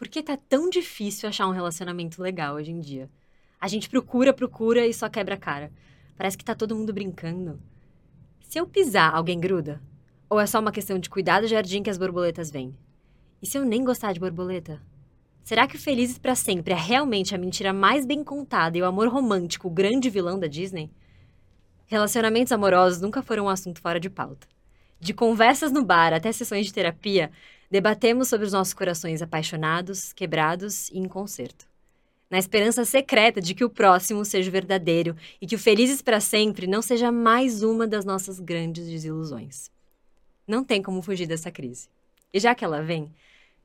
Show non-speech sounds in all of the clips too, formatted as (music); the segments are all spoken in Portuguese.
Por que tá tão difícil achar um relacionamento legal hoje em dia? A gente procura, procura e só quebra a cara. Parece que tá todo mundo brincando. Se eu pisar, alguém gruda? Ou é só uma questão de cuidar do jardim que as borboletas vêm? E se eu nem gostar de borboleta? Será que o Felizes para Sempre é realmente a mentira mais bem contada e o amor romântico o grande vilão da Disney? Relacionamentos amorosos nunca foram um assunto fora de pauta. De conversas no bar até sessões de terapia, debatemos sobre os nossos corações apaixonados, quebrados e em conserto. Na esperança secreta de que o próximo seja verdadeiro e que o Felizes para Sempre não seja mais uma das nossas grandes desilusões. Não tem como fugir dessa crise. E já que ela vem,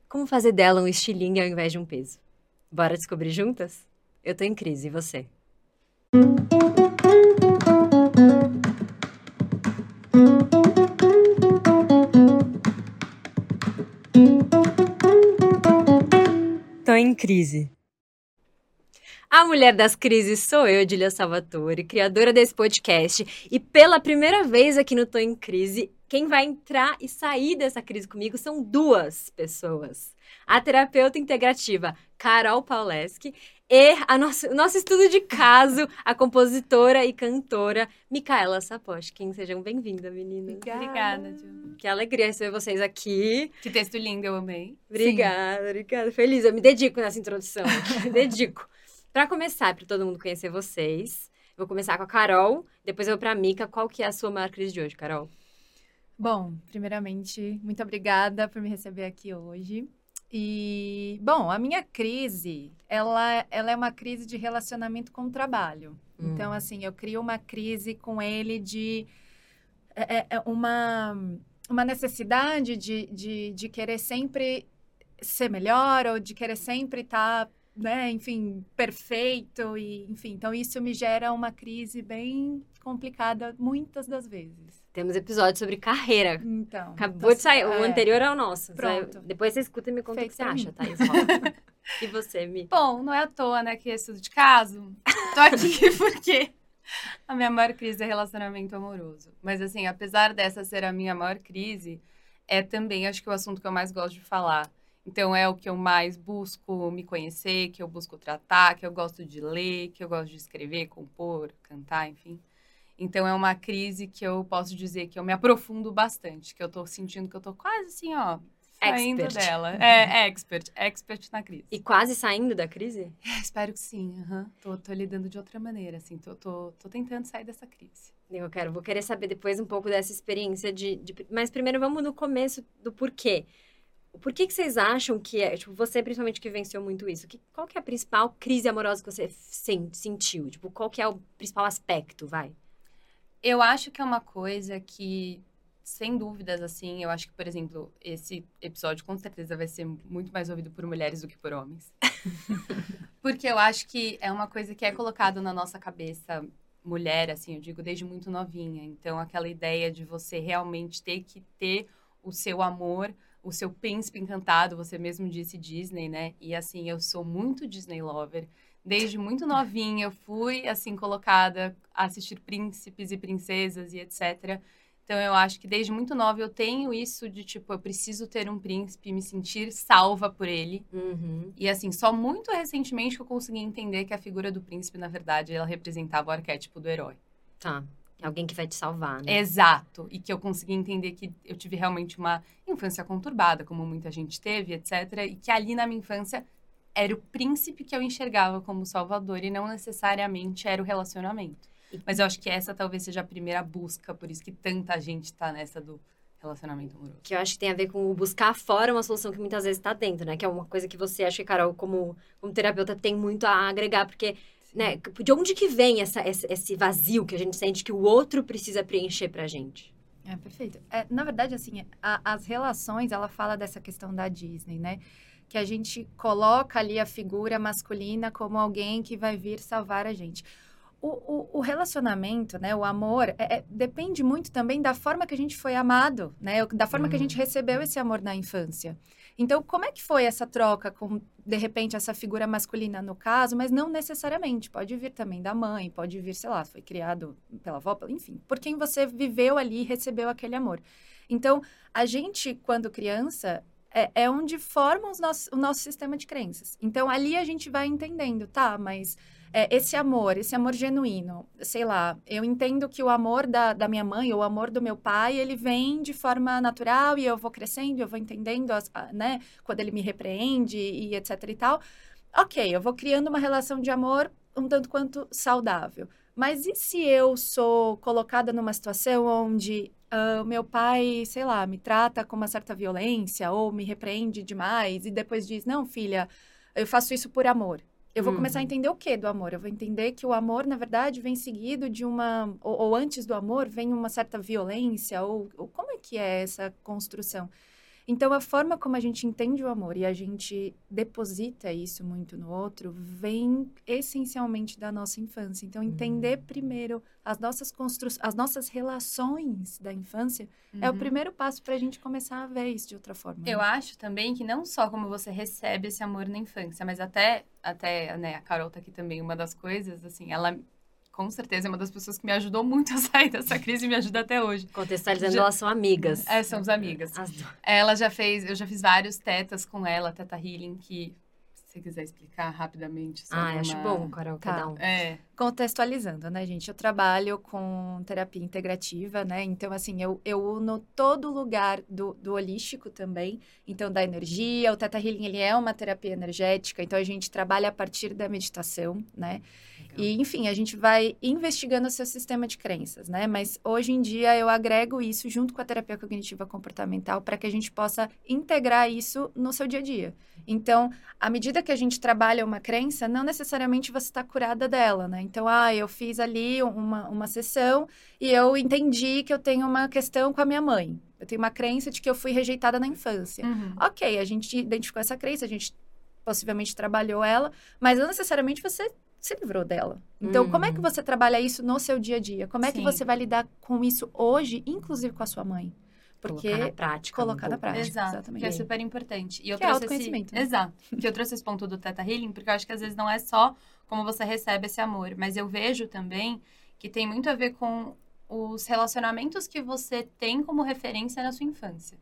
como fazer dela um estilingue ao invés de um peso? Bora descobrir juntas? Eu tô em crise, e você? Em crise. A mulher das crises sou eu, Edilia Salvatore, criadora desse podcast. E pela primeira vez aqui no Tô em Crise, quem vai entrar e sair dessa crise comigo são duas pessoas. A terapeuta integrativa Carol Pauleski e a nosso, o nosso estudo de caso, a compositora e cantora Micaela Sapochkin. Sejam bem-vindas, meninas. Obrigada, Ju. Que alegria receber vocês aqui. Que texto lindo, eu amei. Obrigada, Sim. obrigada. Feliz, eu me dedico nessa introdução. me dedico. (laughs) Para começar, para todo mundo conhecer vocês, vou começar com a Carol, depois eu vou para a Mica. Qual que é a sua maior crise de hoje, Carol? Bom, primeiramente, muito obrigada por me receber aqui hoje. E, bom, a minha crise, ela, ela é uma crise de relacionamento com o trabalho. Hum. Então, assim, eu crio uma crise com ele de é, é, é uma, uma necessidade de, de, de querer sempre ser melhor ou de querer sempre estar, tá, né, enfim, perfeito e, enfim, então isso me gera uma crise bem complicada muitas das vezes. Temos episódio sobre carreira. Então. Acabou de sair. É. O anterior é o nosso. Pronto. Depois você escuta e me conta Feito o que você acha, Thaís. (laughs) e você, Mi? Bom, não é à toa, né, que é estudo de caso. Tô aqui (laughs) porque a minha maior crise é relacionamento amoroso. Mas, assim, apesar dessa ser a minha maior crise, é também, acho que, o assunto que eu mais gosto de falar. Então, é o que eu mais busco me conhecer, que eu busco tratar, que eu gosto de ler, que eu gosto de escrever, compor, cantar, enfim. Então é uma crise que eu posso dizer que eu me aprofundo bastante, que eu tô sentindo que eu tô quase assim, ó, saindo expert. dela. É, expert, expert na crise. E quase saindo da crise? É, espero que sim, uhum. tô, tô lidando de outra maneira, assim, tô, tô, tô tentando sair dessa crise. Eu quero, vou querer saber depois um pouco dessa experiência de, de... Mas primeiro vamos no começo do porquê. Por que, que vocês acham que é, tipo, você principalmente que venceu muito isso, que, qual que é a principal crise amorosa que você sentiu? Tipo, qual que é o principal aspecto, vai? Eu acho que é uma coisa que, sem dúvidas, assim, eu acho que, por exemplo, esse episódio com certeza vai ser muito mais ouvido por mulheres do que por homens. (laughs) Porque eu acho que é uma coisa que é colocado na nossa cabeça mulher, assim, eu digo desde muito novinha. Então, aquela ideia de você realmente ter que ter o seu amor, o seu príncipe encantado, você mesmo disse Disney, né? E assim, eu sou muito Disney lover desde muito novinha, eu fui, assim, colocada a assistir príncipes e princesas e etc. Então, eu acho que desde muito nova eu tenho isso de, tipo, eu preciso ter um príncipe e me sentir salva por ele. Uhum. E, assim, só muito recentemente que eu consegui entender que a figura do príncipe, na verdade, ela representava o arquétipo do herói. Tá. Alguém que vai te salvar, né? Exato. E que eu consegui entender que eu tive realmente uma infância conturbada, como muita gente teve, etc. E que ali na minha infância era o príncipe que eu enxergava como salvador e não necessariamente era o relacionamento. Mas eu acho que essa talvez seja a primeira busca, por isso que tanta gente está nessa do relacionamento amoroso. Que eu acho que tem a ver com o buscar fora uma solução que muitas vezes está dentro, né? Que é uma coisa que você acha que, Carol, como, como terapeuta, tem muito a agregar, porque, né, de onde que vem essa, esse vazio que a gente sente que o outro precisa preencher pra gente? É, perfeito. É, na verdade, assim, a, as relações, ela fala dessa questão da Disney, né? Que a gente coloca ali a figura masculina como alguém que vai vir salvar a gente. O, o, o relacionamento, né, o amor, é, é, depende muito também da forma que a gente foi amado, né, da forma uhum. que a gente uhum. recebeu esse amor na infância. Então, como é que foi essa troca com, de repente, essa figura masculina no caso, mas não necessariamente. Pode vir também da mãe, pode vir, sei lá, foi criado pela avó, enfim, por quem você viveu ali e recebeu aquele amor. Então, a gente, quando criança, é, é onde forma os nossos, o nosso sistema de crenças. Então, ali a gente vai entendendo, tá, mas é, esse amor, esse amor genuíno, sei lá, eu entendo que o amor da, da minha mãe ou o amor do meu pai, ele vem de forma natural e eu vou crescendo, eu vou entendendo, as, né, quando ele me repreende e etc e tal. Ok, eu vou criando uma relação de amor um tanto quanto saudável. Mas e se eu sou colocada numa situação onde uh, meu pai, sei lá, me trata com uma certa violência ou me repreende demais e depois diz: Não, filha, eu faço isso por amor. Eu vou uhum. começar a uhum. entender o que do amor? Eu vou entender que o amor, na verdade, vem seguido de uma. Ou, ou antes do amor, vem uma certa violência, ou, ou como é que é essa construção? Então, a forma como a gente entende o amor e a gente deposita isso muito no outro vem essencialmente da nossa infância. Então, entender uhum. primeiro as nossas construções, as nossas relações da infância uhum. é o uhum. primeiro passo para a gente começar a ver isso de outra forma. Eu né? acho também que não só como você recebe esse amor na infância, mas até, até né, a Carol tá aqui também, uma das coisas, assim, ela com certeza é uma das pessoas que me ajudou muito a sair dessa crise e me ajuda até hoje. Contextualizando, já... elas são amigas. É, somos amigas. As... Ela já fez, eu já fiz vários tetas com ela, teta healing, que você quiser explicar rapidamente. Ah, uma... acho bom, Carol, tá. cada um. É. Contextualizando, né, gente? Eu trabalho com terapia integrativa, né? Então, assim, eu, eu uno todo lugar do, do holístico também. Então, da energia, o Teta Healing, ele é uma terapia energética. Então, a gente trabalha a partir da meditação, né? E, enfim, a gente vai investigando o seu sistema de crenças, né? Mas hoje em dia eu agrego isso junto com a terapia cognitiva comportamental para que a gente possa integrar isso no seu dia a dia. Então, à medida que a gente trabalha uma crença, não necessariamente você está curada dela, né? Então, ah, eu fiz ali uma, uma sessão e eu entendi que eu tenho uma questão com a minha mãe. Eu tenho uma crença de que eu fui rejeitada na infância. Uhum. Ok, a gente identificou essa crença, a gente possivelmente trabalhou ela, mas não necessariamente você se livrou dela. Então, uhum. como é que uhum. você trabalha isso no seu dia a dia? Como é Sim. que você vai lidar com isso hoje, inclusive com a sua mãe? Porque colocar na prática. Colocar na prática, Exato, exatamente. Que é super importante. E eu que é trouxe é esse... né? Exato. que eu trouxe esse ponto do Teta Healing, porque eu acho que às vezes não é só como você recebe esse amor, mas eu vejo também que tem muito a ver com os relacionamentos que você tem como referência na sua infância.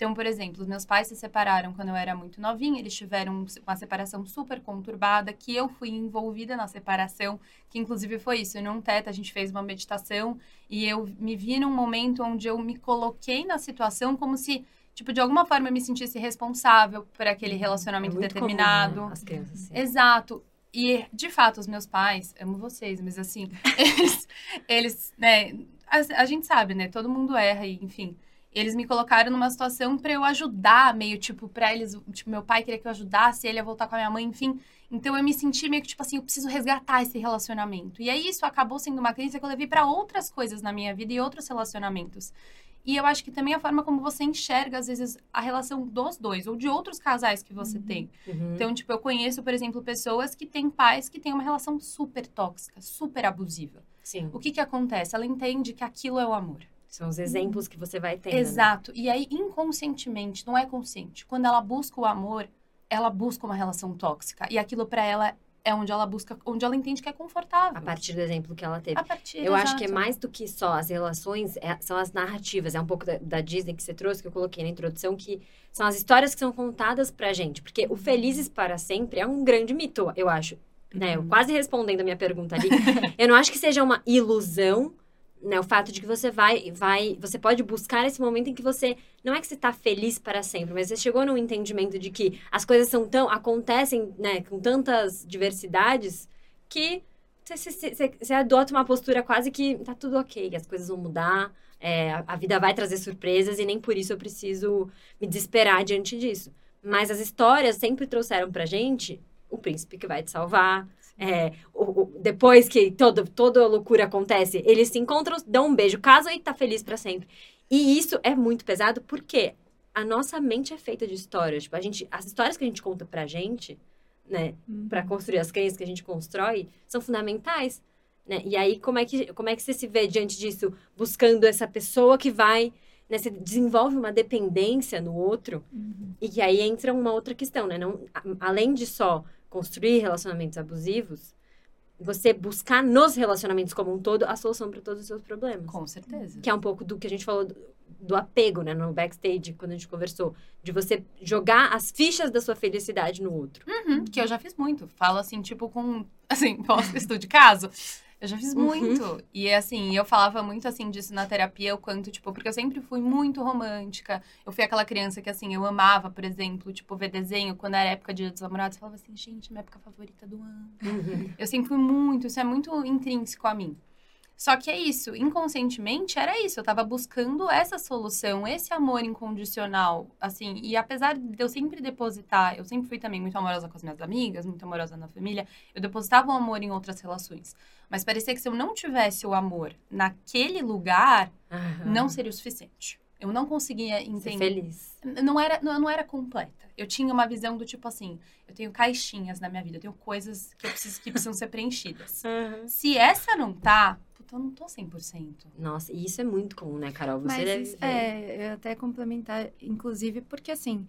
Então, por exemplo, os meus pais se separaram quando eu era muito novinha, eles tiveram uma separação super conturbada, que eu fui envolvida na separação, que inclusive foi isso. Num teta, a gente fez uma meditação e eu me vi num momento onde eu me coloquei na situação como se tipo, de alguma forma eu me sentisse responsável por aquele uhum. relacionamento é determinado. Comum, né? As crianças, sim. Exato. E, de fato, os meus pais, amo vocês, mas assim, (laughs) eles, eles né, a, a gente sabe, né, todo mundo erra e, enfim, eles me colocaram numa situação para eu ajudar, meio tipo, pra eles, tipo, meu pai queria que eu ajudasse ele a voltar com a minha mãe, enfim. Então eu me senti meio que tipo assim, eu preciso resgatar esse relacionamento. E aí isso acabou sendo uma crise que eu levei para outras coisas na minha vida e outros relacionamentos. E eu acho que também a forma como você enxerga, às vezes, a relação dos dois, ou de outros casais que você uhum. tem. Uhum. Então, tipo, eu conheço, por exemplo, pessoas que têm pais que têm uma relação super tóxica, super abusiva. Sim. O que que acontece? Ela entende que aquilo é o amor. São os exemplos que você vai tendo. Né? Exato. Né? E aí, inconscientemente, não é consciente. Quando ela busca o amor, ela busca uma relação tóxica. E aquilo para ela é onde ela busca, onde ela entende que é confortável. A partir do exemplo que ela teve. A partir, Eu exato. acho que é mais do que só as relações, é, são as narrativas. É um pouco da, da, Disney que você trouxe, que eu coloquei na introdução, que são as histórias que são contadas pra gente. Porque o Felizes para Sempre é um grande mito, eu acho. Né? Eu uhum. quase respondendo a minha pergunta ali. (laughs) eu não acho que seja uma ilusão né, o fato de que você vai, vai, você pode buscar esse momento em que você não é que você está feliz para sempre, mas você chegou num entendimento de que as coisas são tão acontecem, né, com tantas diversidades que você, você, você adota uma postura quase que tá tudo ok, as coisas vão mudar, é, a, vida vai trazer surpresas e nem por isso eu preciso me desesperar diante disso. Mas as histórias sempre trouxeram pra gente o príncipe que vai te salvar, é, o, o, depois que todo, toda a loucura acontece, eles se encontram, dão um beijo, casam e tá feliz para sempre. E isso é muito pesado porque a nossa mente é feita de histórias. Tipo, a gente, as histórias que a gente conta pra gente, né, uhum. para construir as crenças que a gente constrói, são fundamentais. Né? E aí, como é, que, como é que você se vê diante disso, buscando essa pessoa que vai. Né, você desenvolve uma dependência no outro, uhum. e aí entra uma outra questão, né? Não, além de só construir relacionamentos abusivos, você buscar nos relacionamentos como um todo a solução para todos os seus problemas. Com certeza. Que é um pouco do que a gente falou do, do apego, né, no backstage, quando a gente conversou. De você jogar as fichas da sua felicidade no outro. Uhum, que eu já fiz muito. Falo assim, tipo, com. Assim, (laughs) posso estudo de caso. Eu já fiz Uhum. muito. E assim, eu falava muito assim disso na terapia, o quanto, tipo, porque eu sempre fui muito romântica. Eu fui aquela criança que, assim, eu amava, por exemplo, tipo, ver desenho. Quando era época de Dia dos namorados, eu falava assim, gente, minha época favorita do ano. Eu sempre fui muito, isso é muito intrínseco a mim. Só que é isso, inconscientemente era isso, eu tava buscando essa solução, esse amor incondicional, assim, e apesar de eu sempre depositar, eu sempre fui também muito amorosa com as minhas amigas, muito amorosa na família, eu depositava o amor em outras relações. Mas parecia que se eu não tivesse o amor naquele lugar, Aham. não seria o suficiente. Eu não conseguia Ser entender feliz. não era, não, não era completa. Eu tinha uma visão do tipo assim, eu tenho caixinhas na minha vida, eu tenho coisas que, preciso, que precisam ser preenchidas. Se essa não tá, puta, eu não tô 100%. Nossa, e isso é muito comum, né, Carol? Você Mas deve isso- ver. é, eu até complementar, inclusive, porque assim,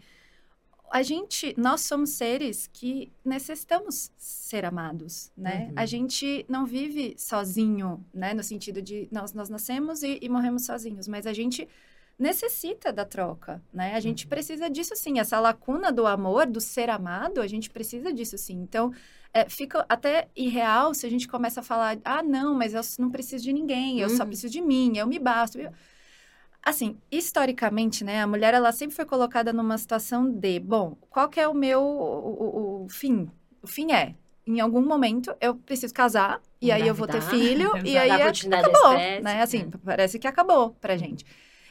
a gente, nós somos seres que necessitamos ser amados, né? Uhum. A gente não vive sozinho, né? No sentido de nós, nós nascemos e, e morremos sozinhos, mas a gente necessita da troca, né? A gente Uhum. precisa disso sim. Essa lacuna do amor, do ser amado, a gente precisa disso sim. Então, é, fica até irreal se a gente começa a falar, ah, não, mas eu não preciso de ninguém, eu só Uhum. preciso de mim, eu me basto. Assim, historicamente, né, a mulher ela sempre foi colocada numa situação de, bom, qual que é o meu o, o- o fim? O fim é, em algum momento eu preciso casar e aí eu vou ter filho (laughs) e aí é- acabou, né? Assim, é. parece que acabou pra gente.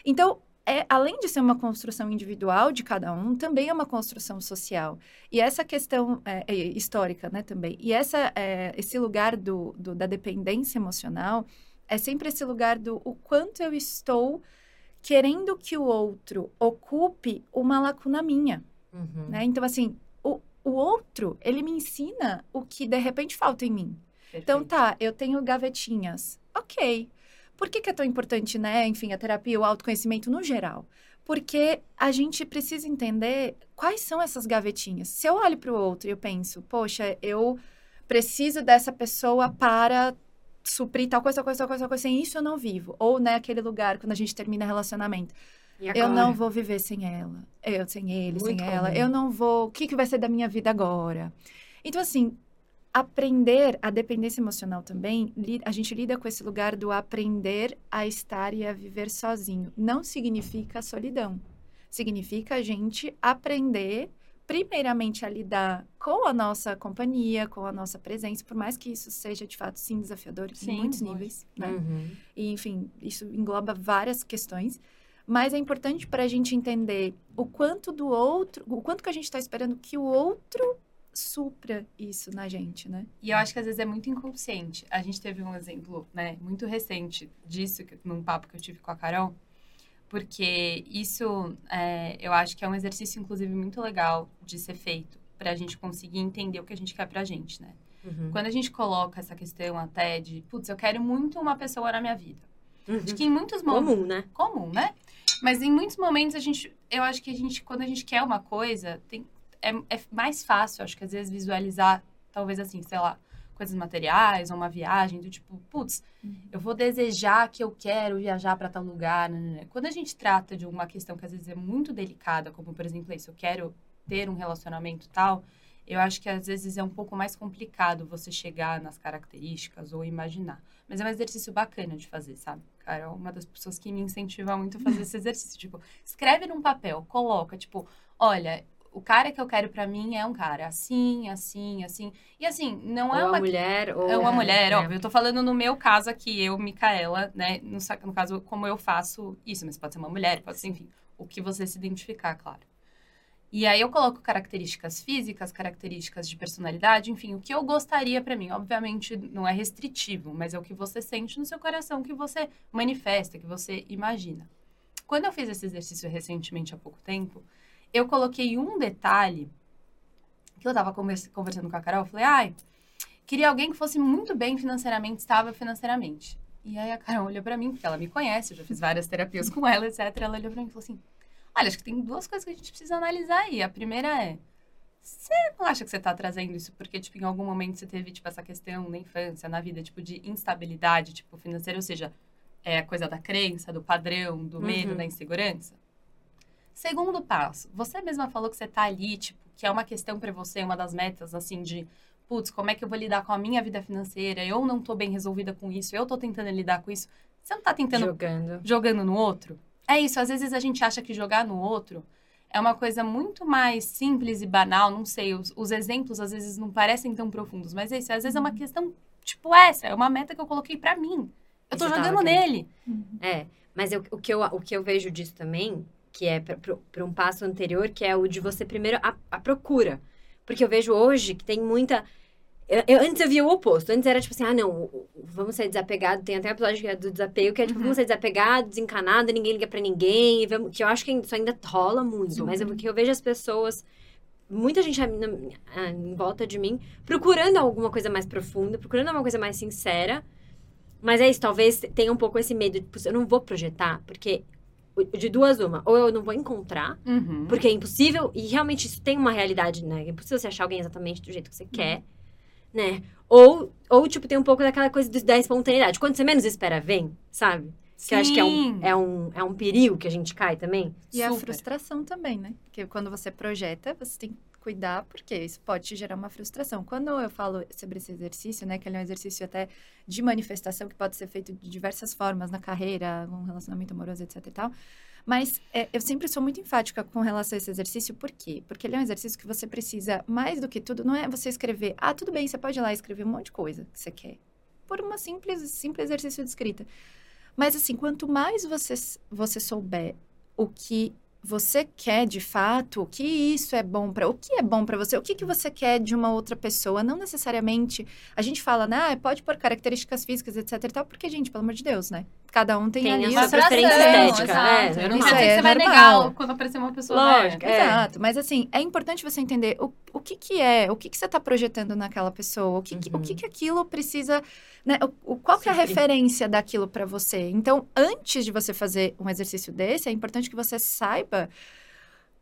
Então, é, além de ser uma construção individual de cada um, também é uma construção social. E essa questão é, é, histórica, né, também. E essa, é, esse lugar do, do- da dependência emocional é sempre esse lugar do o quanto eu estou querendo que o outro ocupe uma lacuna minha, Uhum. né? Então, assim, o, o outro, ele me ensina o que de repente falta em mim. Então, Perfeito. tá, eu tenho gavetinhas. Ok. Por que, que é tão importante, né? Enfim, a terapia, o autoconhecimento no geral. Porque a gente precisa entender quais são essas gavetinhas. Se eu olho para o outro e eu penso, poxa, eu preciso dessa pessoa para suprir tal coisa, tal coisa, tal coisa, tal coisa. Sem isso eu não vivo. Ou, né, aquele lugar, quando a gente termina relacionamento. Eu não vou viver sem ela. Eu sem ele, Muito sem ela. comum. Eu não vou. O que, que vai ser da minha vida agora? Então, assim, aprender a dependência emocional também, a gente lida com esse lugar do aprender a estar e a viver sozinho. Não significa solidão. Significa a gente aprender, primeiramente, a lidar com a nossa companhia, com a nossa presença, por mais que isso seja, de fato, sim, desafiador Sim, em muitos níveis, né? Uhum. E, enfim, isso engloba várias questões. Mas é importante para a gente entender o quanto do outro, o quanto que a gente está esperando que o outro supra isso na gente, né? E eu acho que às vezes é muito inconsciente. A gente teve um exemplo, né, muito recente disso, que- num papo que eu tive com a Carol, porque isso é, eu acho que é um exercício, inclusive, muito legal de ser feito para a gente conseguir entender o que a gente quer pra gente, né? Uhum. Quando a gente coloca essa questão até de, putz, eu quero muito uma pessoa na minha vida. Acho que em muitos momentos. Comum, né? comum, né? Mas em muitos momentos a gente, eu acho que a gente, quando a gente quer uma coisa, tem, é, é mais fácil, acho que às vezes visualizar, talvez assim, sei lá, coisas materiais ou uma viagem, do tipo, putz, eu vou desejar que eu quero viajar para tal lugar. né, né, né. Quando a gente trata de uma questão que às vezes é muito delicada, como por exemplo isso, eu quero ter um relacionamento tal, eu acho que às vezes é um pouco mais complicado você chegar nas características ou imaginar. Mas é um exercício bacana de fazer, sabe? Cara, é uma das pessoas que me incentiva muito a fazer (laughs) esse exercício. Tipo, escreve num papel, coloca, tipo, olha, o cara que eu quero pra mim é um cara assim, assim, assim. E assim, não é ou uma mulher, ou... é uma mulher, é. óbvio. Eu tô falando no meu caso aqui, eu, Micaela, né? No, no caso, como eu faço isso, mas pode ser uma mulher, pode ser, enfim, o que você se identificar, claro. E aí eu coloco características físicas, características de personalidade, enfim, o que eu gostaria pra mim. Obviamente não é restritivo, mas é o que você sente no seu coração, que você manifesta, que você imagina. Quando eu fiz esse exercício recentemente, há pouco tempo, eu coloquei um detalhe que eu tava convers- conversando com a Carol, eu falei, ai, queria alguém que fosse muito bem financeiramente, estável financeiramente. E aí a Carol olhou pra mim, porque ela me conhece, eu já fiz várias terapias com ela, etc. Ela olhou pra mim e falou assim: Olha, acho que tem duas coisas que a gente precisa analisar aí. A primeira é: Você não acha que você tá trazendo isso porque, tipo, em algum momento você teve, tipo, essa questão na infância, na vida, tipo, de instabilidade, tipo, financeira, ou seja, é a coisa da crença, do padrão, do medo, Uhum. da insegurança? Segundo passo, você mesma falou que você tá ali, tipo, que é uma questão pra você, uma das metas, assim, de, putz, como é que eu vou lidar com a minha vida financeira? Eu não tô bem resolvida com isso, eu tô tentando lidar com isso. Você não tá tentando Jogando. jogando no outro? É isso, às vezes a gente acha que jogar no outro é uma coisa muito mais simples e banal, não sei, os, os exemplos às vezes não parecem tão profundos, mas é isso, às vezes é uma questão tipo essa, é uma meta que eu coloquei pra mim. Eu tô Você tava jogando nele. É, mas eu- o, que eu, o que eu vejo disso também, que é para um passo anterior, que é o de você primeiro a, a procura. Porque eu vejo hoje que tem muita. eu- eu- antes eu via o oposto. Antes era tipo assim, ah, não, vamos ser desapegados. Tem até um episódio que é do desapego, que é tipo, Uhum. vamos ser desapegados, desencanado, ninguém liga pra ninguém. vamos- Que eu acho que isso ainda rola muito. Super. Mas o que eu vejo as pessoas. Muita gente na- em volta de mim procurando alguma coisa mais profunda, procurando alguma coisa mais sincera. Mas é isso, talvez tenha um pouco esse medo de, "Putz, eu não vou projetar, porque de duas uma, ou eu não vou encontrar, Uhum. porque é impossível, e realmente isso tem uma realidade, né? É impossível você achar alguém exatamente do jeito que você quer, né? Ou, ou, tipo, tem um pouco daquela coisa do- da espontaneidade. Quando você menos espera, vem, sabe? Que eu acho que é um, Sim. é, um, é um perigo que a gente cai também. E a Super. frustração também, né? Porque quando você projeta, você tem cuidar, porque isso pode te gerar uma frustração. Quando eu falo sobre esse exercício, né? Que ele é um exercício até de manifestação que pode ser feito de diversas formas na carreira, um relacionamento amoroso, etc e tal. Mas é, eu sempre sou muito enfática com relação a esse exercício, por quê? Porque ele é um exercício que você precisa, mais do que tudo, não é você escrever, ah, tudo bem, você pode ir lá escrever um monte de coisa que você quer. Por uma simples, simples exercício de escrita. Mas assim, quanto mais você, você souber o que você quer de fato, o que isso é bom para, o que é bom para você, o que, que você quer de uma outra pessoa, não necessariamente. A gente fala, né, ah, pode pôr características físicas, etc e tal, porque gente, pelo amor de Deus, né? Cada um tem, Tem ali a o sua preferência estética, exato. é, Não normal. que Isso você é vai normal. negar quando aparecer uma pessoa Lógico, é. Exato, mas assim, é importante você entender o, o que que é, o que que você está projetando naquela pessoa, o que, que- o Uhum. que que aquilo precisa, né, o, o- qual que é a referência daquilo para você. Então, antes de você fazer um exercício desse, é importante que você saiba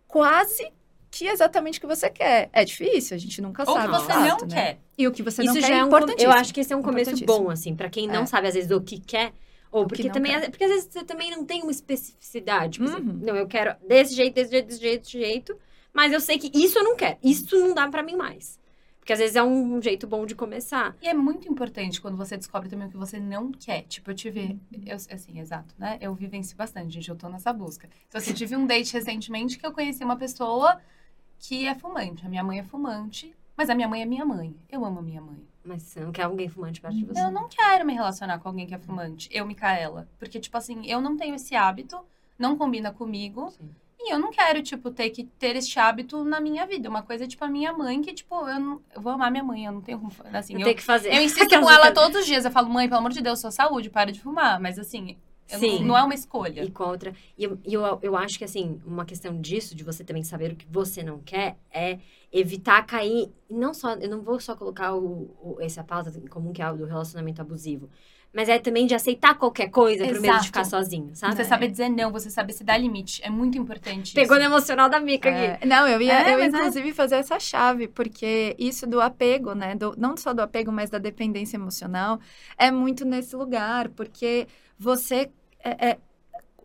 quase que exatamente o que você quer. É difícil, a gente nunca Ou sabe. que de você fato, não né? quer. E o que você Isso não já quer é é um. com- Eu acho que esse é um começo bom, assim, pra quem não É. sabe, às vezes, o que quer. Ou porque também. quer. Porque às vezes você também não tem uma especificidade. Tipo assim, Uhum. não, eu quero desse jeito, desse jeito, desse jeito, desse jeito. Mas eu sei que isso eu não quero. Isso não dá pra mim mais. Porque às vezes é um jeito bom de começar. E é muito importante quando você descobre também o que você não quer. Tipo, eu tive. Eu, assim, exato, né? Eu vivencio bastante, gente. Eu tô nessa busca. Então, assim, tive um date recentemente que eu conheci uma pessoa que é fumante. A minha mãe é fumante, mas a minha mãe é minha mãe. Eu amo a minha mãe. Mas você não quer alguém fumante perto de você. Eu não quero me relacionar com alguém que é fumante. Eu, Micaela. Porque, tipo assim, eu não tenho esse hábito, não combina comigo. Sim. E eu não quero, tipo, ter que ter este hábito na minha vida. Uma coisa, tipo, a minha mãe, que, tipo, eu, não, eu vou amar minha mãe, eu não tenho como. Assim, Não eu, tem que fazer. eu (laughs) insisto com ela todos os dias. Eu falo, mãe, pelo amor de Deus, sua saúde, para de fumar. Mas assim, eu Sim. não, não é uma escolha. E com a outra. E eu, eu, eu acho que, assim, uma questão disso, de você também saber o que você não quer, é evitar cair. Não só. Eu não vou só colocar o, o, essa pauta em comum que é o do relacionamento abusivo. Mas é também de aceitar qualquer coisa pro medo de Exato. ficar sozinho, sabe? Você saber dizer não, você saber se dar limite. É muito importante Pegou no isso. emocional da Mica aqui. É, não, eu ia, É, eu é. inclusive fazer essa chave, porque isso do apego, né? do- não só do apego, mas da dependência emocional, é muito nesse lugar, porque você. É, é-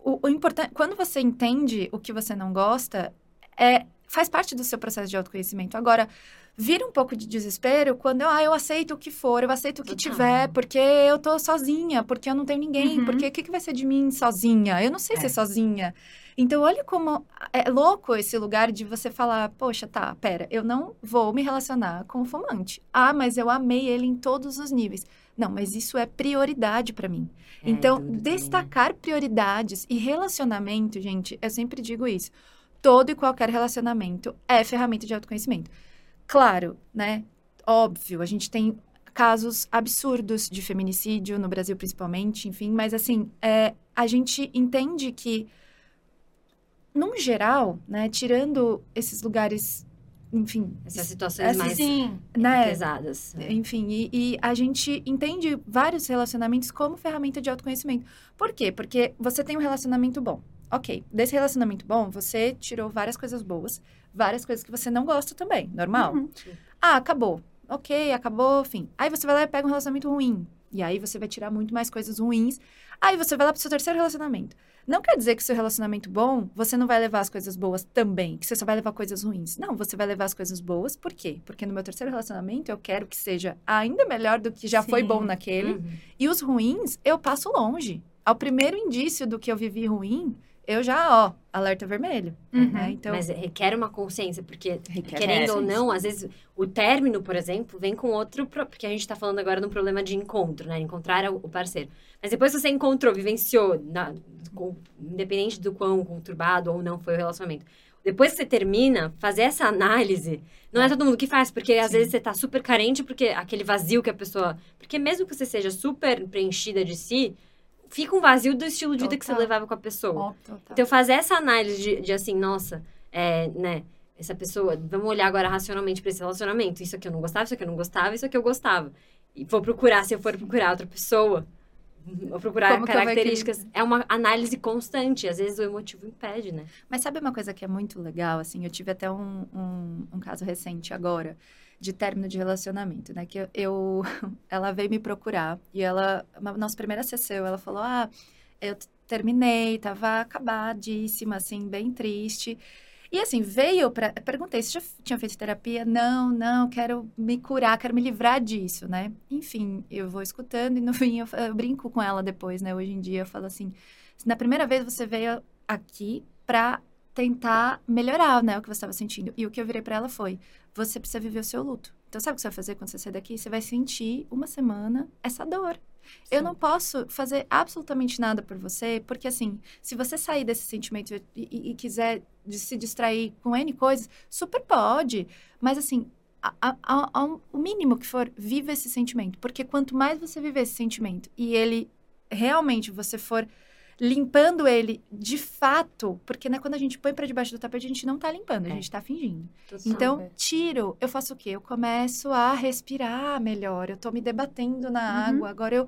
o, o importante. Quando você entende o que você não gosta, é, faz parte do seu processo de autoconhecimento. Agora. Vira um pouco de desespero quando eu, ah, eu aceito o que for, eu aceito o que Total. tiver, porque eu tô sozinha, porque eu não tenho ninguém, Uhum. porque o que, que vai ser de mim sozinha? Eu não sei É. ser sozinha. Então, olha como é louco esse lugar de você falar, poxa, tá, pera, eu não vou me relacionar com o fumante. Ah, mas eu amei ele em todos os níveis. Não, mas isso é prioridade pra mim. É, então, né? destacar prioridades e relacionamento, gente, eu sempre digo isso. Todo e qualquer relacionamento é ferramenta de autoconhecimento. Claro, né? Óbvio, a gente tem casos absurdos de feminicídio no Brasil, principalmente, enfim, mas assim, é, a gente entende que, num geral, né, tirando esses lugares, enfim, Essas situações Essa- mais Sim. né, pesadas. né? enfim, e, e a gente entende vários relacionamentos como ferramenta de autoconhecimento. Por quê? Porque você tem um relacionamento bom. ok, desse relacionamento bom, você tirou várias coisas boas, várias coisas que você não gosta também, normal. Uhum. Ah, acabou. Ok, acabou, fim. Aí você vai lá e pega um relacionamento ruim. E aí você vai tirar muito mais coisas ruins. Aí você vai lá pro seu terceiro relacionamento. Não quer dizer que seu relacionamento bom, você não vai levar as coisas boas também, que você só vai levar coisas ruins. Não, você vai levar as coisas boas, por quê? Porque no meu terceiro relacionamento eu quero que seja ainda melhor do que já foi Sim. bom naquele. Uhum. E os ruins, eu passo longe. Ao primeiro indício do que eu vivi ruim, eu já, ó, alerta vermelho. Uhum. Né? Então, Mas requer uma consciência, porque requer querendo ou não, às vezes o término, por exemplo, vem com outro. pro- Porque a gente tá falando agora de um problema de encontro, né? Encontrar o o parceiro. Mas depois que você encontrou, vivenciou, na- com- independente do quão conturbado ou não foi o relacionamento. Depois que você termina, fazer essa análise, não é todo mundo que faz, porque às Sim. vezes você tá super carente, porque aquele vazio que a pessoa. Porque mesmo que você seja super preenchida de si, fica um vazio do estilo de vida que você Total. levava com a pessoa. Total. Então, fazer essa análise de, de assim, nossa, é, né, essa pessoa, vamos olhar agora racionalmente para esse relacionamento. Isso aqui eu não gostava, isso aqui eu não gostava, isso aqui eu gostava. E vou procurar, se eu for procurar outra pessoa, vou procurar Como características. É uma análise constante, às vezes o emotivo impede, né? Mas sabe uma coisa que é muito legal, assim? Eu tive até um, um, um caso recente agora, de término de relacionamento, né? Que eu, eu- (laughs) ela veio me procurar e ela, nossa primeira sessão, ela falou, ah, eu terminei, tava acabadíssima, assim, bem triste. E assim, veio eu Perguntei, você já tinha feito terapia? Não, não, quero me curar, quero me livrar disso, né? Enfim, eu vou escutando e no (laughs) fim eu, eu brinco com ela depois, né? Hoje em dia eu falo assim, na primeira vez você veio aqui pra tentar melhorar, né, o que você estava sentindo. E o que eu virei pra ela foi: você precisa viver o seu luto. Então, sabe o que você vai fazer quando você sair daqui? Você vai sentir uma semana essa dor. Eu não posso fazer absolutamente nada por você, porque assim, se você sair desse sentimento e, e- e quiser se distrair com N coisas, super pode. Mas assim, a- a- a- o mínimo que for, viva esse sentimento. Porque quanto mais você viver esse sentimento e ele realmente você for limpando ele de fato, porque né, quando a gente põe pra debaixo do tapete, a gente não tá limpando, a É. gente tá fingindo. Então, Super. tiro, eu faço o quê? Eu começo a respirar melhor, eu tô me debatendo na Uhum. água, agora eu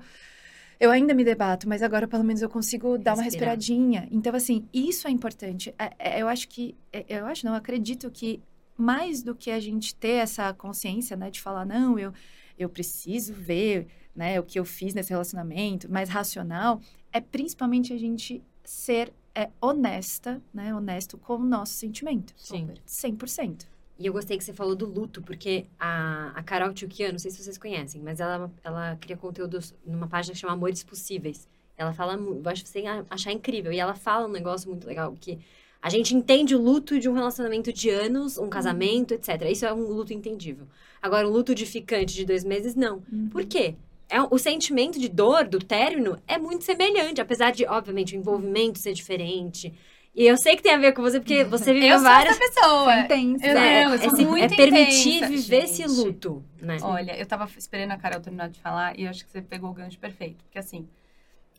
eu ainda me debato, mas agora pelo menos eu consigo dar uma Respirar. respiradinha. Então, assim, isso é importante. É- é- eu acho que, eu acho não, eu acredito que mais do que a gente ter essa consciência, né, de falar, não, eu, eu preciso ver, né, o que eu fiz nesse relacionamento, mais racional, é principalmente a gente ser é, honesta, né, honesto com o nosso sentimento. Sim. 100%. E eu gostei que você falou do luto, porque a, a Carol Tchukian, não sei se vocês conhecem, mas ela, ela cria conteúdos numa página que chama Amores Possíveis. Ela fala, eu acho que você ia achar incrível. E ela fala um negócio muito legal, que a gente entende o luto de um relacionamento de anos, um casamento, etc. Isso é um luto entendível. Agora, um luto de ficante de dois meses, não. Por quê? É, o sentimento de dor do término é muito semelhante, apesar de, obviamente, o envolvimento ser diferente. E eu sei que tem a ver com você, porque você viveu Eu sou várias... essa pessoa. Intensa. Eu É, não, eu sou é se- muito é permitir intensa, viver esse gente. luto, né? Olha, eu tava esperando a Carol terminar de falar e eu acho que você pegou o gancho perfeito. Porque assim,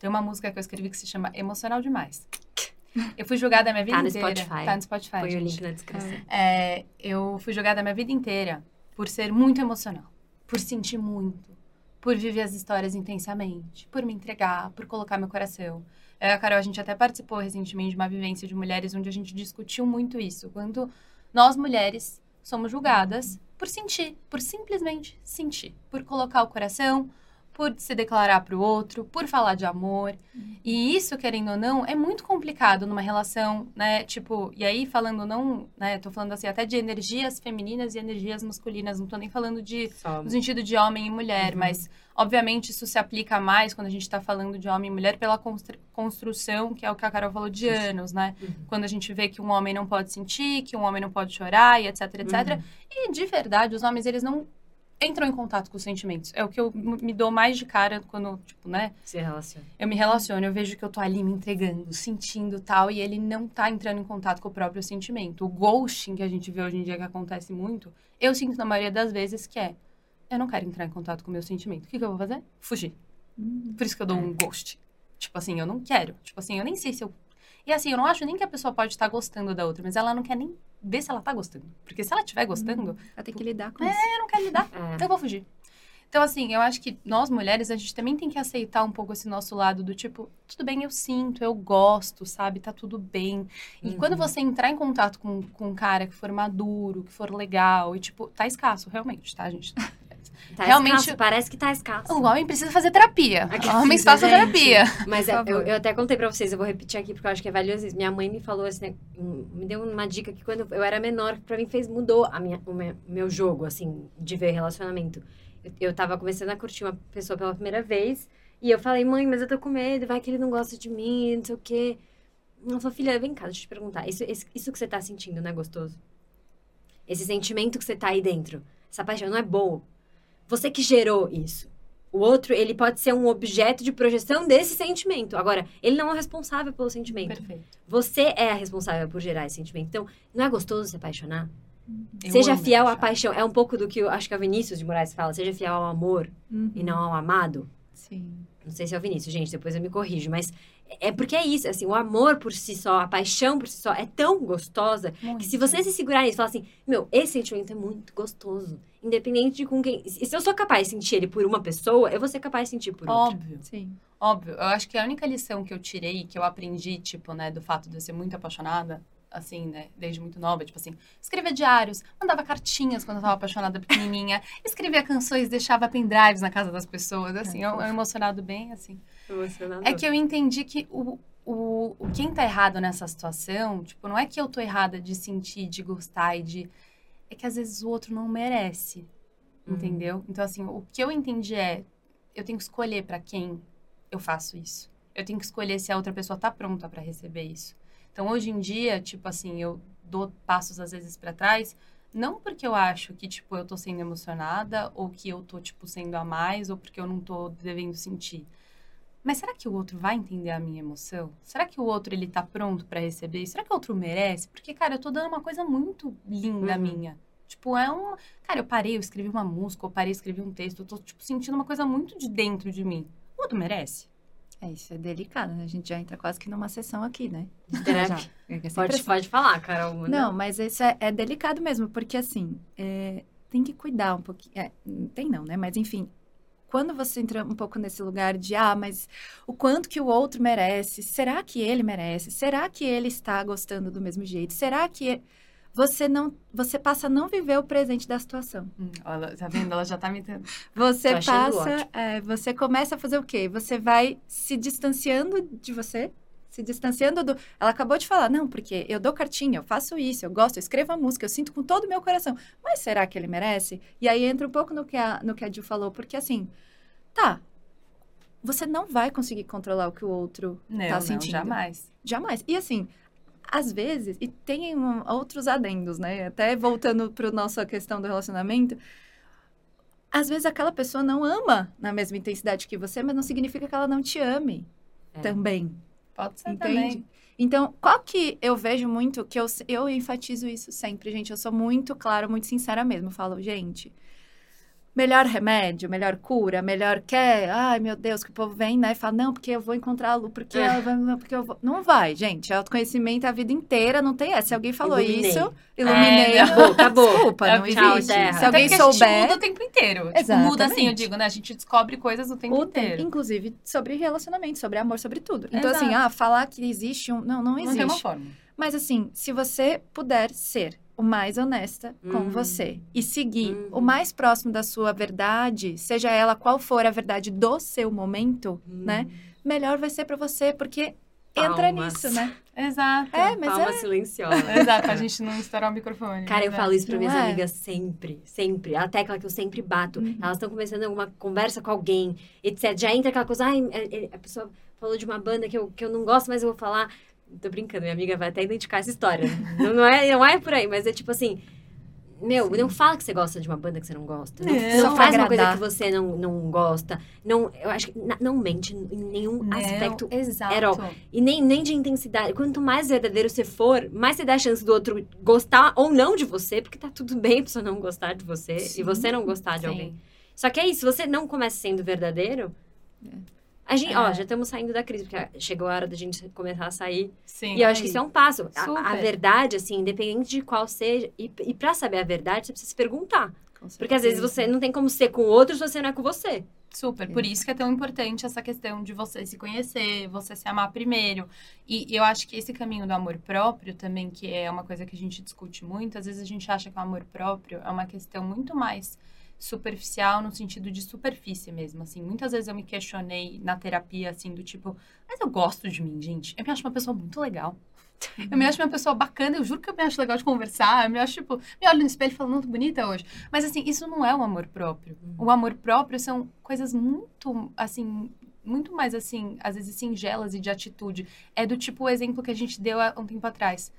tem uma música que eu escrevi que se chama Emocional Demais. Eu fui julgada a minha vida Tá no inteira. Spotify. Tá no Spotify, Põe o gente. link na descrição. É, eu fui jogada a minha vida inteira por ser muito emocional, por sentir muito, por viver as histórias intensamente, por me entregar, por colocar meu coração. A Carol, a gente até participou recentemente de uma vivência de mulheres onde a gente discutiu muito isso. Quando nós mulheres somos julgadas por sentir, por simplesmente sentir, por colocar o coração, por se declarar para o outro, por falar de amor. E isso, querendo ou não, é muito complicado numa relação, né? Tipo, e aí falando não, né? Tô falando assim até de energias femininas e energias masculinas, não tô nem falando de Só. no sentido de homem e mulher, Uhum. mas obviamente isso se aplica mais quando a gente está falando de homem e mulher pela constru- construção, que é o que a Carol falou de anos, né? Uhum. Quando a gente vê que um homem não pode sentir, que um homem não pode chorar e etc, etc. Uhum. E de verdade, os homens eles não entram em contato com os sentimentos. É o que eu me dou mais de cara quando, tipo, né? Se relaciona. Eu me relaciono, eu vejo que eu tô ali me entregando, sentindo tal, e ele não tá entrando em contato com o próprio sentimento. O ghosting que a gente vê hoje em dia que acontece muito, eu sinto na maioria das vezes que é, eu não quero entrar em contato com o meu sentimento. O que, que eu vou fazer? Fugir. Hum. Por isso que eu dou um ghost. Tipo assim, eu não quero. Tipo assim, eu nem sei se eu. E assim, eu não acho nem que a pessoa pode estar gostando da outra, mas ela não quer nem ver se ela tá gostando. Porque se ela estiver gostando, Ela tem que lidar com isso. eu não quero lidar. É. Eu vou fugir. Então, assim, eu acho que nós mulheres, a gente também tem que aceitar um pouco esse nosso lado do tipo, tudo bem, eu sinto, eu gosto, sabe? Tá tudo bem. E quando Uhum. você entrar em contato com, com um cara que for maduro, que for legal, e tipo, tá escasso, realmente, tá, gente? Tá Realmente- escasso, parece que tá escasso. O homem precisa fazer terapia. Aqui, Homens (laughs) gente. façam terapia. Mas é, eu, eu até contei pra vocês, eu vou repetir aqui porque eu acho que é valiosíssimo. Minha mãe me falou assim, né, me deu uma dica que quando eu era menor, que pra mim fez, mudou a minha, o meu, o jogo, assim, de ver relacionamento. Eu, eu tava começando a curtir uma pessoa pela primeira vez, e eu falei, mãe, mas eu tô com medo, vai que ele não gosta de mim, não sei o quê. Ela falou, filha, vem cá, deixa eu te perguntar, isso, isso que você tá sentindo não é gostoso? Esse sentimento que você tá aí dentro, essa paixão não é boa. Você que gerou isso. O outro, ele pode ser um objeto de projeção desse sentimento. Agora, ele não é o responsável pelo sentimento. Perfeito. Você é a responsável por gerar esse sentimento. Então, não é gostoso se apaixonar? Eu seja fiel à paixão. É um pouco do que eu acho que é o Vinícius de Moraes fala. Seja fiel ao amor Uhum. e não ao amado. Sim. Não sei se é o Vinícius, gente, depois eu me corrijo. Mas é porque é isso, assim, o amor por si só, a paixão por si só é tão gostosa Muito. que se você se segurar nisso e falar assim, meu, esse sentimento é muito gostoso. Independente de com quem. Se eu sou capaz de sentir ele por uma pessoa, eu vou ser capaz de sentir por outra. Óbvio. Sim. Óbvio, eu acho que a única lição que eu tirei, que eu aprendi, tipo, né, do fato de eu ser muito apaixonada, assim, né, desde muito nova, tipo assim, escrevia diários, mandava cartinhas quando eu tava apaixonada pequenininha, (laughs) escrevia canções, deixava pendrives na casa das pessoas, assim, eu, eu emocionado bem, assim. É que eu entendi que o, o, o quem tá errado nessa situação, tipo, não é que eu tô errada de sentir, de gostar e de... É que às vezes o outro não merece, Uhum. entendeu? Então, assim, o que eu entendi é, eu tenho que escolher pra quem eu faço isso. Eu tenho que escolher se a outra pessoa tá pronta pra receber isso. Então, hoje em dia, tipo assim, eu dou passos às vezes pra trás, não porque eu acho que, tipo, eu tô sendo emocionada, ou que eu tô, tipo, sendo a mais, ou porque eu não tô devendo sentir. Mas será que o outro vai entender a minha emoção? Será que o outro, ele tá pronto pra receber? Será que o outro merece? Porque, cara, eu tô dando uma coisa muito linda Uhum. minha. Tipo, é um... Cara, eu parei, eu escrevi uma música, eu parei, eu escrevi um texto. Eu tô, tipo, sentindo uma coisa muito de dentro de mim. O outro merece? É, isso é delicado, né? A gente já entra quase que numa sessão aqui, né? Já. É sempre Pode, assim. pode falar, Carol. Não, mas isso é, é delicado mesmo, porque assim, é, tem que cuidar um pouquinho. É, tem não, né? Mas enfim, quando você entra um pouco nesse lugar de, ah, mas o quanto que o outro merece? Será que ele merece? Será que ele está gostando do mesmo jeito? Será que você não, você passa a não viver o presente da situação? Hum, ela, tá vendo? Ela já tá me entendendo. Você passa, é, você começa a fazer o quê? Você vai se distanciando de você, se distanciando do. Ela acabou de falar, não, porque eu dou cartinha, eu faço isso, eu gosto, eu escrevo a música, eu sinto com todo o meu coração. Mas será que ele merece? E aí entra um pouco no que a, no que a Jill falou, porque assim, tá. Você não vai conseguir controlar o que o outro Não, tá não, sentindo. jamais. Jamais. E assim, às vezes, e tem outros adendos, né? Até voltando para nossa questão do relacionamento, às vezes aquela pessoa não ama na mesma intensidade que você, mas não significa que ela não te ame É. também. Pode ser Entende? também. Então, qual que eu vejo muito, que eu, eu enfatizo isso sempre, gente. Eu sou muito clara, muito sincera mesmo. Eu falo, gente, melhor remédio, melhor cura, melhor quer. Ai, meu Deus, que o povo vem, né? E fala, não, porque eu vou encontrá-lo, porque, É. ela vai- porque eu vou. Não vai, gente. Autoconhecimento a vida inteira, não tem essa. Se alguém falou Iluminei. isso, iluminei. É, Acabou, acabou. Desculpa, não Tchau, existe. terra. Se Até alguém porque a gente souber. muda o tempo inteiro. Tipo, muda Exatamente. assim, eu digo, né? A gente descobre coisas o tempo O tempo, inteiro. inclusive sobre relacionamento, sobre amor, sobre tudo. Então, assim, Exato. ah, falar que existe um. Não, não Não tem uma existe. forma. Mas assim, se você puder ser o mais honesta com Hum. você e seguir Uhum. o mais próximo da sua verdade, seja ela qual for a verdade do seu momento, né? Melhor vai ser pra você, porque entra Palmas. nisso, né? Exato. É, mas Palma é. silenciosa. Exato, pra gente não estourar o microfone. Cara, eu Exato. falo isso pra Não minhas é? amigas sempre, sempre. A tecla que eu sempre bato. Uhum. Elas estão começando alguma conversa com alguém, etc. Já entra aquela coisa, ai, é- é- a pessoa falou de uma banda que eu, que eu não gosto, mas eu vou falar. Tô brincando, minha amiga vai até identificar essa história. não, não é, não é por aí, mas é tipo assim. Meu, não fala que você gosta de uma banda que você não gosta. Não, Não. Só faz pra uma coisa agradar. que você não, não gosta. Não, eu acho que não mente em nenhum Não, aspecto exato. E nem, nem de intensidade. Quanto mais verdadeiro você for, mais você dá a chance do outro gostar ou não de você, porque tá tudo bem a pessoa não gostar de você Sim, e você não gostar de Sim. alguém. Só que é isso, se você não começa sendo verdadeiro, É. A gente, ó, É. já estamos saindo da crise, porque chegou a hora da gente começar a sair. Sim. E eu acho que isso é um passo. A, a verdade, assim, independente de qual seja, e, e pra saber a verdade, você precisa se perguntar. Porque às vezes você não tem como ser com o outro se você não é com você. Super. Por isso que é tão importante essa questão de você se conhecer, você se amar primeiro. E eu acho que esse caminho do amor próprio também, que é uma coisa que a gente discute muito, às vezes a gente acha que o amor próprio é uma questão muito mais superficial no sentido de superfície mesmo, assim. Muitas vezes eu me questionei na terapia, assim, do tipo, mas eu gosto de mim, gente. Eu me acho uma pessoa muito legal. Eu me acho uma pessoa bacana, eu juro que eu me acho legal de conversar. Eu me acho, tipo, me olho no espelho e falo, não, tô bonita hoje. Mas, assim, isso não é o amor próprio. O amor próprio são coisas muito, assim, muito mais, assim, às vezes singelas e de atitude. É do tipo o exemplo que a gente deu há um tempo atrás.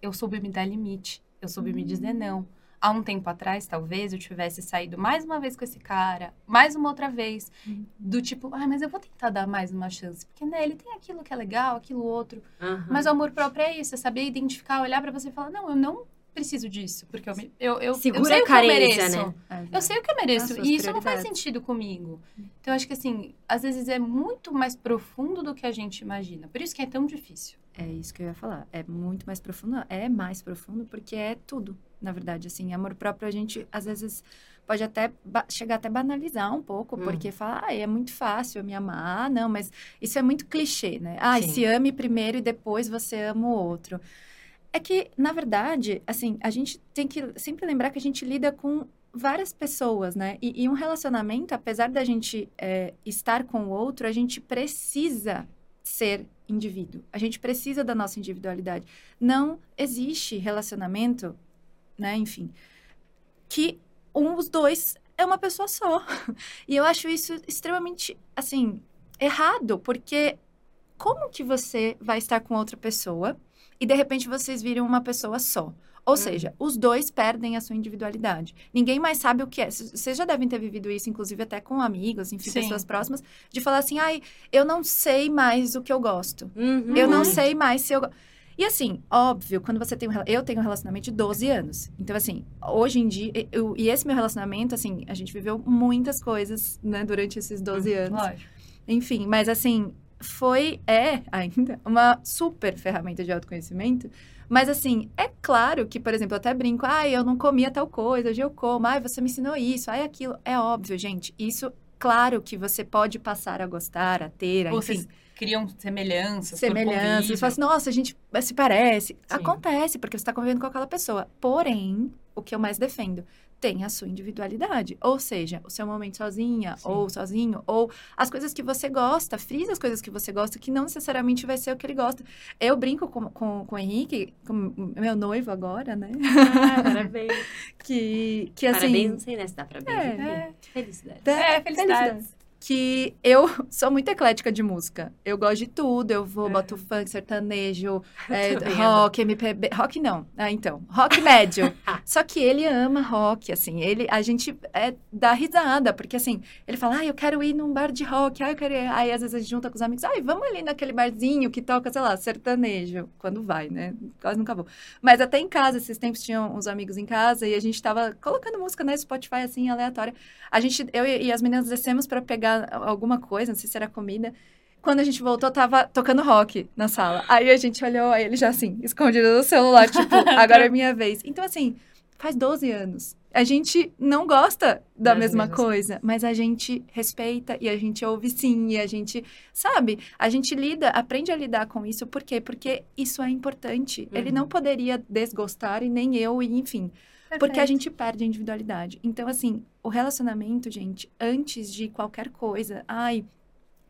Eu soube me dar limite. Eu soube me dizer não. Há um tempo atrás, talvez, eu tivesse saído mais uma vez com esse cara, mais uma outra vez. Do tipo, ah, mas eu vou tentar dar mais uma chance. Porque, né, ele tem aquilo que é legal, aquilo outro. Aham. Mas o amor próprio é isso, é saber identificar, olhar pra você e falar, não, eu não preciso disso, porque eu, me- eu, eu, Segura eu sei o que eu mereço. né? Eu sei o que eu mereço. suas E isso não faz sentido comigo. Então, eu acho que, assim, às vezes é muito mais profundo do que a gente imagina. Por isso que é tão difícil. É isso que eu ia falar. É muito mais profundo. É mais profundo porque é tudo, na verdade. Assim, amor próprio a gente, às vezes, pode até chegar até banalizar um pouco, Hum. porque fala, ah, é muito fácil eu me amar. Ah, não, mas isso é muito clichê, né? Ah, Sim. se ame primeiro e depois você ama o outro. É que, na verdade, assim, a gente tem que sempre lembrar que a gente lida com várias pessoas, né? E, e um relacionamento, apesar da gente é, estar com o outro, a gente precisa ser indivíduo. A gente precisa da nossa individualidade. Não existe relacionamento, né? Enfim, que um dos dois é uma pessoa só. (laughs) E eu acho isso extremamente, assim, errado, porque como que você vai estar com outra pessoa e de repente vocês viram uma pessoa só? Ou seja, os dois perdem a sua individualidade. Ninguém mais sabe o que é. Vocês já devem ter vivido isso, inclusive até com amigos, enfim, Sim. pessoas próximas, de falar assim: ai, eu não sei mais o que eu gosto. Uhum. Eu não Uhum. sei mais se eu. E assim, óbvio, quando você tem um. Eu tenho um relacionamento de 12 anos. Então, assim, hoje em dia. eu- e esse meu relacionamento, assim, a gente viveu muitas coisas, né, durante esses 12 anos. Lógico. Enfim, mas assim, foi, é ainda, uma super ferramenta de autoconhecimento. Mas assim, é claro que, por exemplo, eu até brinco, ai, eu não comia tal coisa, hoje eu como, ai, você me ensinou isso, ai, aquilo. É óbvio, gente. Isso, claro que você pode passar a gostar, a ter, a, enfim criam semelhanças. semelhanças. Você fala assim, nossa, a gente se parece. Sim. Acontece, porque você está convivendo com aquela pessoa. Porém, o que eu mais defendo, tem a sua individualidade. Ou seja, o seu momento sozinha, Sim. ou sozinho, ou as coisas que você gosta, frisa as coisas que você gosta, que não necessariamente vai ser o que ele gosta. Eu brinco com, com, com o Henrique, com meu noivo agora, né? Ah, parabéns. (laughs) Que, que assim. Parabéns, não sei né, se dá pra ver. É. É. Felicidade. É, felicidades. Que eu (laughs) sou muito eclética de música. Eu gosto de tudo. Eu vou, boto funk, sertanejo, (laughs) é, rock, MPB. Rock não. Ah, então. Rock médio. (laughs) Só que ele ama rock, assim. Ele, a gente é, dá risada, porque assim, ele fala, ah, eu quero ir num bar de rock. Ah, eu quero ir. Aí às vezes a gente junta com os amigos, ai, vamos ali naquele barzinho que toca, sei lá, sertanejo. Quando vai, né? Quase nunca vou. Mas até em casa, esses tempos tinham uns amigos em casa e a gente tava colocando música no Spotify, assim, aleatória. A gente, eu e e as meninas descemos pra pegar alguma coisa, não sei se era comida. Quando a gente voltou, tava tocando rock na sala. Aí a gente olhou, aí ele já assim, escondido no celular, tipo, (laughs) agora é minha vez. Então, assim, faz 12 anos. A gente não gosta da mesma mesmas coisa, mas a gente respeita e a gente ouve sim, e a gente, sabe? A gente lida, aprende a lidar com isso, por quê? Porque isso é importante. Ele Uhum. não poderia desgostar e nem eu, e enfim. Porque a gente perde a individualidade. Então, assim, o relacionamento, gente, antes de qualquer coisa, ai,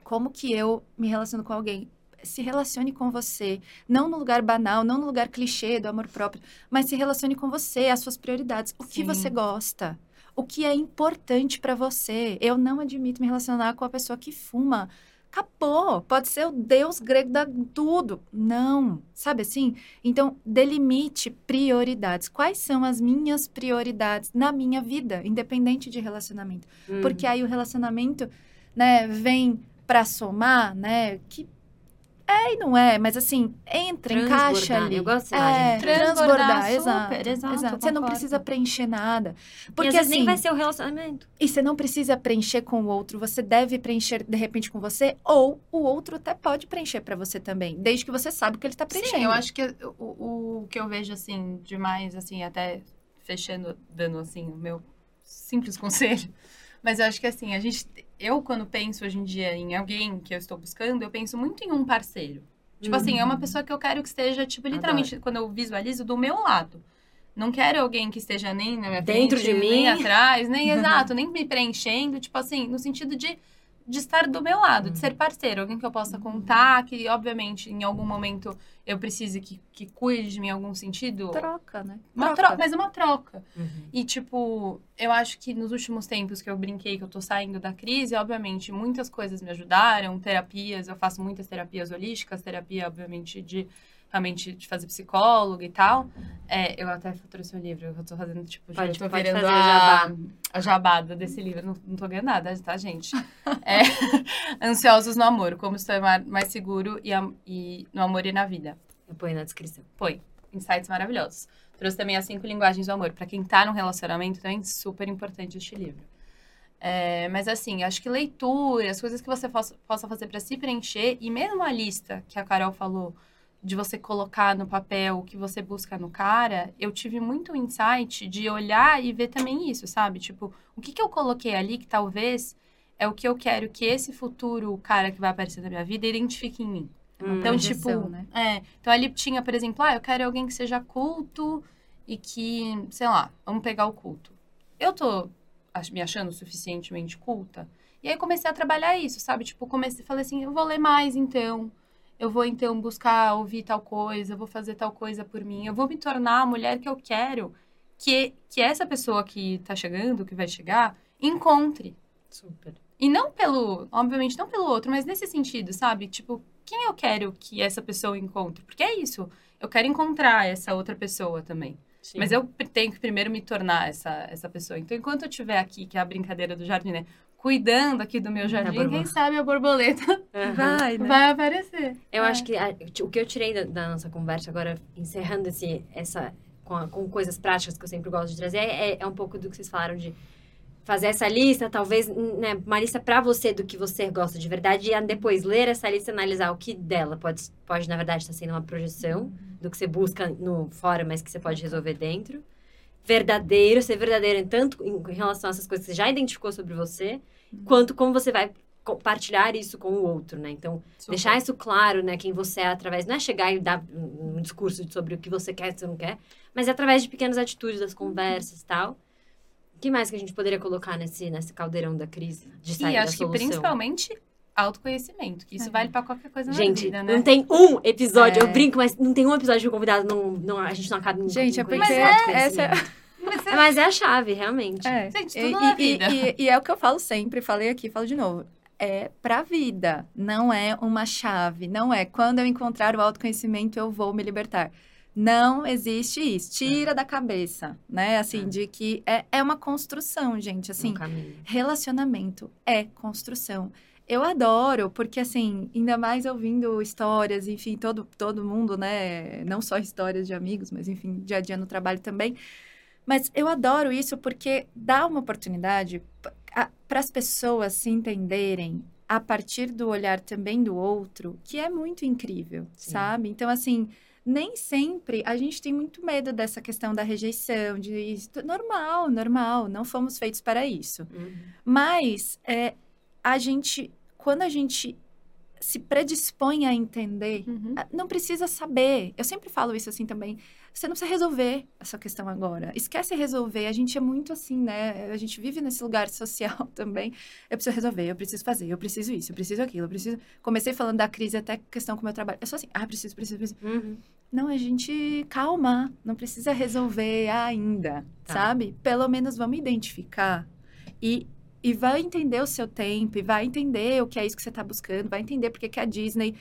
como que eu me relaciono com alguém? Se relacione com você, não no lugar banal, não no lugar clichê do amor próprio, mas se relacione com você, as suas prioridades, o que Sim. você gosta, o que é importante pra você. Eu não admito me relacionar com a pessoa que fuma. Acabou. Pode ser o deus grego da tudo. Não. Sabe assim? Então, delimite prioridades. Quais são as minhas prioridades na minha vida, independente de relacionamento? Uhum. Porque aí o relacionamento, né, vem pra somar, né, que É e não é, mas assim, entra, encaixa ali. Eu gosto É, transbordar, Transbordar, exato, super, exato, exato. Você não precisa preencher nada. Porque vezes assim, nem vai ser o relacionamento. e você não precisa preencher com o outro, você deve preencher de repente com você, ou o outro até pode preencher pra você também, desde que você sabe o que ele tá preenchendo. Sim, eu acho que o, o que eu vejo, assim, demais, assim, até fechando, dando, assim, o meu simples (laughs) conselho. Mas eu acho que, assim, a gente... Eu, quando penso hoje em dia em alguém que eu estou buscando, eu penso muito em um parceiro. Tipo assim, é uma pessoa que eu quero que esteja, tipo, literalmente, quando eu visualizo, do meu lado. Não quero alguém que esteja nem na minha Dentro frente, de mim. nem atrás, nem (laughs) exato, nem me preenchendo, tipo assim, no sentido de, de estar do meu lado, de ser parceiro, alguém que eu possa contar, que obviamente em algum momento eu precise que, que cuide de mim em algum sentido. troca, né? Uma Troca. troca, mas uma troca. Uhum. E, tipo, eu acho que nos últimos tempos que eu brinquei, que eu tô saindo da crise, obviamente, muitas coisas me ajudaram, terapias, eu faço muitas terapias holísticas, terapia, obviamente, de realmente de fazer psicólogo e tal. É, eu até trouxe um livro, eu tô fazendo, tipo, Pode- gente, tô pode fazer a, jabá. a jabada desse livro. Não, não tô ganhando nada, tá, gente? (laughs) É, Ansiosos no Amor, como ma- mais seguro e, e no amor e na vida. Eu ponho na descrição. Foi. Insights maravilhosos. Trouxe também as cinco linguagens do amor. Pra quem tá num relacionamento, também super importante este livro. É, mas assim, acho que leitura, as coisas que você possa, possa fazer pra se preencher, e mesmo a lista que a Carol falou, de você colocar no papel o que você busca no cara, eu tive muito insight de olhar e ver também isso, sabe? Tipo, o que, que eu coloquei ali que talvez é o que eu quero que esse futuro cara que vai aparecer na minha vida identifique em mim. Hum. Então, tipo, né? é. Então ali tinha, por exemplo, ah, eu quero alguém que seja culto e que, sei lá, vamos pegar o culto. Eu tô me achando suficientemente culta. E aí comecei a trabalhar isso, sabe? Tipo, comecei, falei assim, eu vou ler mais então. Eu vou então buscar ouvir tal coisa, eu vou fazer tal coisa por mim. Eu vou me tornar a mulher que eu quero que que essa pessoa que tá chegando, que vai chegar, encontre. Super. E não pelo, obviamente, não pelo outro, mas nesse sentido, sabe? Tipo, quem eu quero que essa pessoa encontre? Porque é isso. Eu quero encontrar essa outra pessoa também. Sim. Mas eu tenho que primeiro me tornar essa, essa pessoa. Então, enquanto eu estiver aqui, que é a brincadeira do jardim, né? Cuidando aqui do meu jardim, borboleta. quem sabe a borboleta Aham. Vai, né? vai aparecer. Eu É. acho que a- o que eu tirei da, da nossa conversa agora, encerrando esse, essa, com, a- com coisas práticas que eu sempre gosto de trazer, é, é um pouco do que vocês falaram de fazer essa lista, talvez, né, uma lista pra você do que você gosta de verdade, e depois ler essa lista e analisar o que dela pode, pode na verdade, estar sendo uma projeção do que você busca no fora, mas que você pode resolver dentro. Verdadeiro, ser verdadeiro em tanto em relação a essas coisas que você já identificou sobre você, quanto como você vai compartilhar isso com o outro, né? Então, Deixar isso claro, né? Quem você é através. Não é chegar e dar um discurso sobre o que você quer e o que você não quer, mas é através de pequenas atitudes, das conversas e tal. O que mais que a gente poderia colocar nesse, nesse caldeirão da crise? De sair E da acho que solução? principalmente autoconhecimento, que isso É. vale pra qualquer coisa na Gente, vida, né? não tem um episódio, É. eu brinco, mas não tem um episódio que o convidado não, não a gente não acaba em Gente, em é porque conhecer essa é-. É, mas é a chave, realmente. É. Gente, E, tudo na e- vida. e- e é o que eu falo sempre, falei aqui, falo de novo. É pra vida, não é uma chave, não é quando eu encontrar o autoconhecimento eu vou me libertar. Não existe isso. Tira da cabeça, né? Assim, É. de que é, é uma construção, gente. Um Assim, caminho. relacionamento é construção. Eu adoro, porque assim, ainda mais ouvindo histórias, enfim, todo, todo mundo, né? Não só histórias de amigos, mas enfim, dia a dia no trabalho também. Mas eu adoro isso porque dá uma oportunidade para as pessoas se entenderem a partir do olhar também do outro, que é muito incrível, Sim. sabe? Então, assim, nem sempre a gente tem muito medo dessa questão da rejeição, de isso. Normal, normal, não fomos feitos para isso. Uhum. Mas é, a gente, quando a gente se predispõe a entender, Uhum. ah, não precisa saber. Eu sempre falo isso assim também. Você não precisa resolver essa questão agora. Esquece resolver. A gente é muito assim, né? A gente vive nesse lugar (laughs) social também. Eu preciso resolver, eu preciso fazer, eu preciso isso, eu preciso aquilo, eu preciso. Comecei falando da crise até questão com o meu trabalho. Eu sou assim, ah, preciso, preciso, preciso. Uhum. Não, a gente calma, não precisa resolver ainda, Tá. sabe? Pelo menos vamos identificar e, e vai entender o seu tempo, e vai entender o que é isso que você está buscando, vai entender porque que a Disney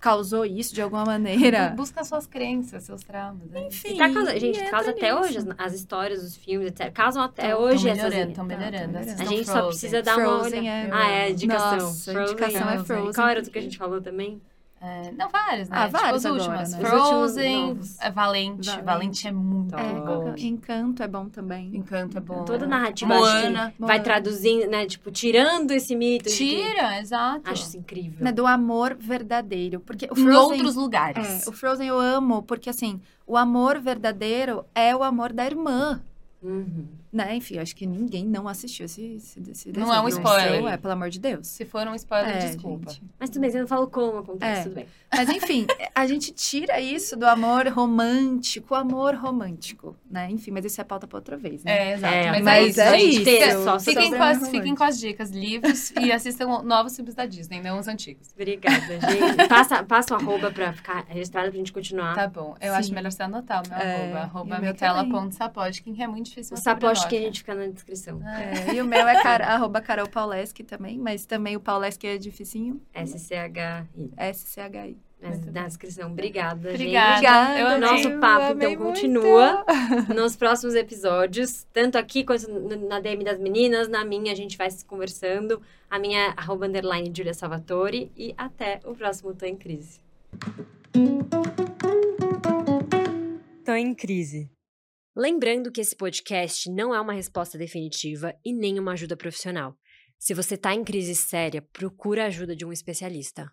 causou isso de alguma maneira. (laughs) Busca suas crenças, seus traumas. né? Enfim. Causando, gente, e causa até nisso. hoje as, as histórias, os filmes, etc. Causam até Tão- hoje Tão essas. melhorando, estão melhorando. melhorando. A gente só Frozen. precisa dar uma olhada. é- Ah, é, indicação. Nossa, Frozen. indicação é Frozen. Qual era outro que a gente falou também? É, não, vários, né? Ah, tipo, vários as agora, últimas. né? Os últimos Frozen, é, Valente. Valente. Valente. é muito É, bom. é? Encanto é bom também. Encanto é bom. Toda narrativa que Moana. vai Moana. traduzindo, né? Tipo, tirando esse mito. de Tira, exato. Acho isso incrível. Né, do amor verdadeiro. Porque o Em Frozen, outros lugares. É, o Frozen eu amo, porque assim, o amor verdadeiro é o amor da irmã. Uhum. Né? Enfim, acho que ninguém não assistiu esse, esse, esse Não é um spoiler. É, pelo amor de Deus. Se for um spoiler, É, desculpa. gente. Mas tudo bem, você não falou como acontece, É. tudo bem. Mas enfim, (laughs) a gente tira isso do amor romântico, o amor romântico, né? Enfim, mas isso é pauta para outra vez, né? É, exato. É, mas, mas é isso, é isso. Só Fiquem com, as, fiquem com as dicas, livros e (laughs) assistam novos filmes da Disney, não os antigos. Obrigada, gente. (laughs) Passa, passa o arroba pra ficar registrado pra gente continuar. Tá bom. Eu Sim. acho melhor você anotar o meu É, arroba. Arroba micaela.sapodkin, que é muito difícil. o sapote que a gente fica na descrição. É. E o meu é car (laughs) arroba Carol Pauleski também, mas também o Pauleski é dificinho, SCHI. S-C-H-I. Na descrição. Obrigada, Obrigada. gente. Eu O amei. nosso papo, então, muito. continua (laughs) nos próximos episódios. Tanto aqui quanto na DM das meninas, na minha, a gente vai se conversando. A minha é arroba underline Julia Salvatore. E até o próximo Tô em Crise. Tô em Crise. Lembrando que esse podcast não é uma resposta definitiva e nem uma ajuda profissional. Se você tá em crise séria, procura a ajuda de um especialista.